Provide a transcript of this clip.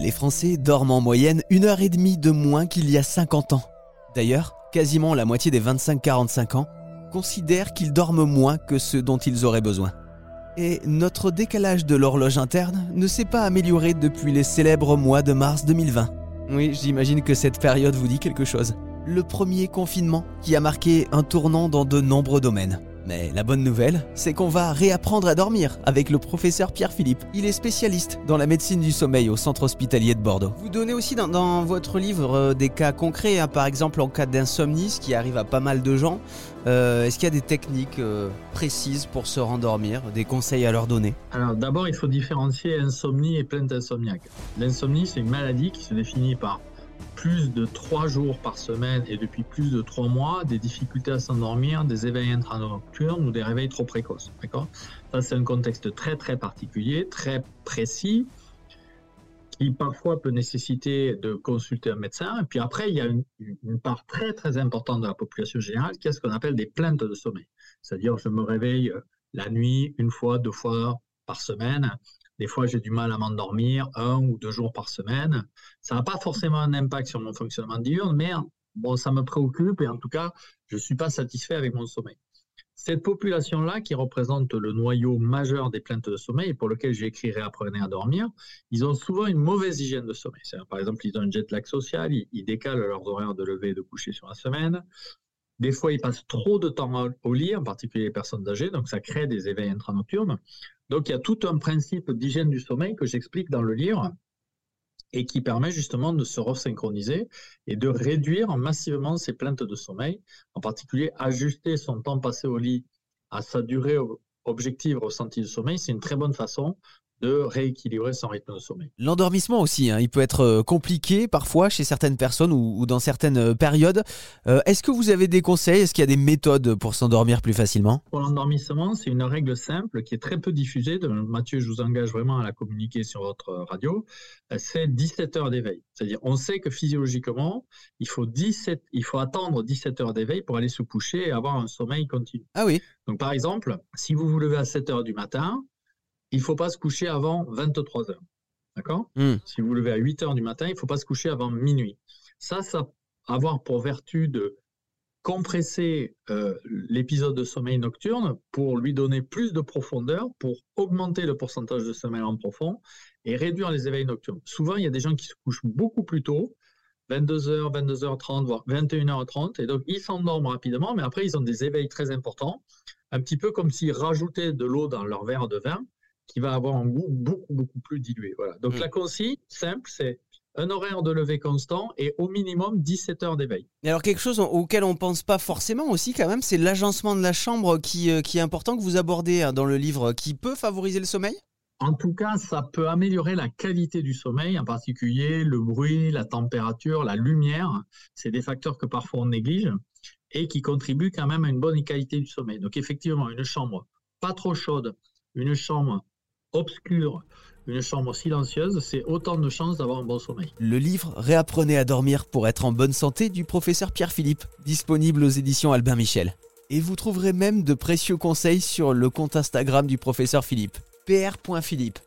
Les Français dorment en moyenne une heure et demie de moins qu'il y a 50 ans. D'ailleurs, quasiment la moitié des 25-45 ans considèrent qu'ils dorment moins que ce dont ils auraient besoin. Et notre décalage de l'horloge interne ne s'est pas amélioré depuis les célèbres mois de mars 2020. Oui, j'imagine que cette période vous dit quelque chose. Le premier confinement qui a marqué un tournant dans de nombreux domaines. Mais la bonne nouvelle, c'est qu'on va réapprendre à dormir avec le professeur Pierre Philippe. Il est spécialiste dans la médecine du sommeil au centre hospitalier de Bordeaux. Vous donnez aussi dans, votre livre euh, des cas concrets, hein, par exemple en cas d'insomnie, ce qui arrive à pas mal de gens. Euh, est-ce qu'il y a des techniques euh, précises pour se rendormir, des conseils à leur donner? Alors d'abord, il faut différencier insomnie et plainte insomniaque. L'insomnie, c'est une maladie qui se définit par plus de trois jours par semaine et depuis plus de trois mois, des difficultés à s'endormir, des éveils intranocturnes ou des réveils trop précoces. D'accord? Ça, c'est un contexte très très particulier, très précis, qui parfois peut nécessiter de consulter un médecin. Et puis après, il y a une, une part très très importante de la population générale qui est ce qu'on appelle des plaintes de sommeil. C'est-à-dire, je me réveille la nuit une fois, deux fois par semaine des fois, j'ai du mal à m'endormir un ou deux jours par semaine. Ça n'a pas forcément un impact sur mon fonctionnement diurne, mais bon, ça me préoccupe et en tout cas, je ne suis pas satisfait avec mon sommeil. Cette population-là, qui représente le noyau majeur des plaintes de sommeil, pour lequel j'ai écrit Réapprenez à dormir, ils ont souvent une mauvaise hygiène de sommeil. Par exemple, ils ont un jet lag social, ils, décalent leurs horaires de lever et de coucher sur la semaine. Des fois, ils passent trop de temps au lit, en particulier les personnes âgées, donc ça crée des éveils intranocturnes. Donc il y a tout un principe d'hygiène du sommeil que j'explique dans le livre et qui permet justement de se resynchroniser et de réduire massivement ces plaintes de sommeil, en particulier ajuster son temps passé au lit à sa durée objective ressentie de sommeil, c'est une très bonne façon de rééquilibrer son rythme de sommeil. L'endormissement aussi, hein, il peut être euh, compliqué parfois chez certaines personnes ou, dans certaines euh, périodes. Euh, est-ce que vous avez des conseils? Est-ce qu'il y a des méthodes pour s'endormir plus facilement? Pour l'endormissement, c'est une règle simple qui est très peu diffusée. Mathieu, je vous engage vraiment à la communiquer sur votre radio. C'est 17 heures d'éveil. C'est-à-dire, on sait que physiologiquement, il faut, 17, il faut attendre 17 heures d'éveil pour aller se coucher et avoir un sommeil continu. Ah oui. Donc par exemple, si vous vous levez à 7 heures du matin, il ne faut pas se coucher avant 23 heures. D'accord? Hmm. Si vous vous levez à 8 heures du matin, il ne faut pas se coucher avant minuit. Ça, ça va avoir pour vertu de compresser euh, l'épisode de sommeil nocturne pour lui donner plus de profondeur, pour augmenter le pourcentage de sommeil en profond et réduire les éveils nocturnes. Souvent, il y a des gens qui se couchent beaucoup plus tôt, 22h, 22h30, voire 21h30, et donc ils s'endorment rapidement, mais après, ils ont des éveils très importants, un petit peu comme s'ils rajoutaient de l'eau dans leur verre de vin, qui va avoir un goût beaucoup, beaucoup plus dilué. Voilà. Donc mm. la consigne, simple, c'est un horaire de lever constant et au minimum 17 heures d'éveil. Et alors quelque chose auquel on ne pense pas forcément aussi quand même, c'est l'agencement de la chambre qui, euh, qui est important que vous abordez hein, dans le livre, qui peut favoriser le sommeil? En tout cas, ça peut améliorer la qualité du sommeil, en particulier le bruit, la température, la lumière. C'est des facteurs que parfois on néglige et qui contribuent quand même à une bonne qualité du sommeil. Donc effectivement, une chambre pas trop chaude, une chambre obscure, une chambre silencieuse, c'est autant de chances d'avoir un bon sommeil. Le livre Réapprenez à dormir pour être en bonne santé du professeur Pierre Philippe, disponible aux éditions Albin Michel. Et vous trouverez même de précieux conseils sur le compte Instagram du professeur Philippe, pr.philippe.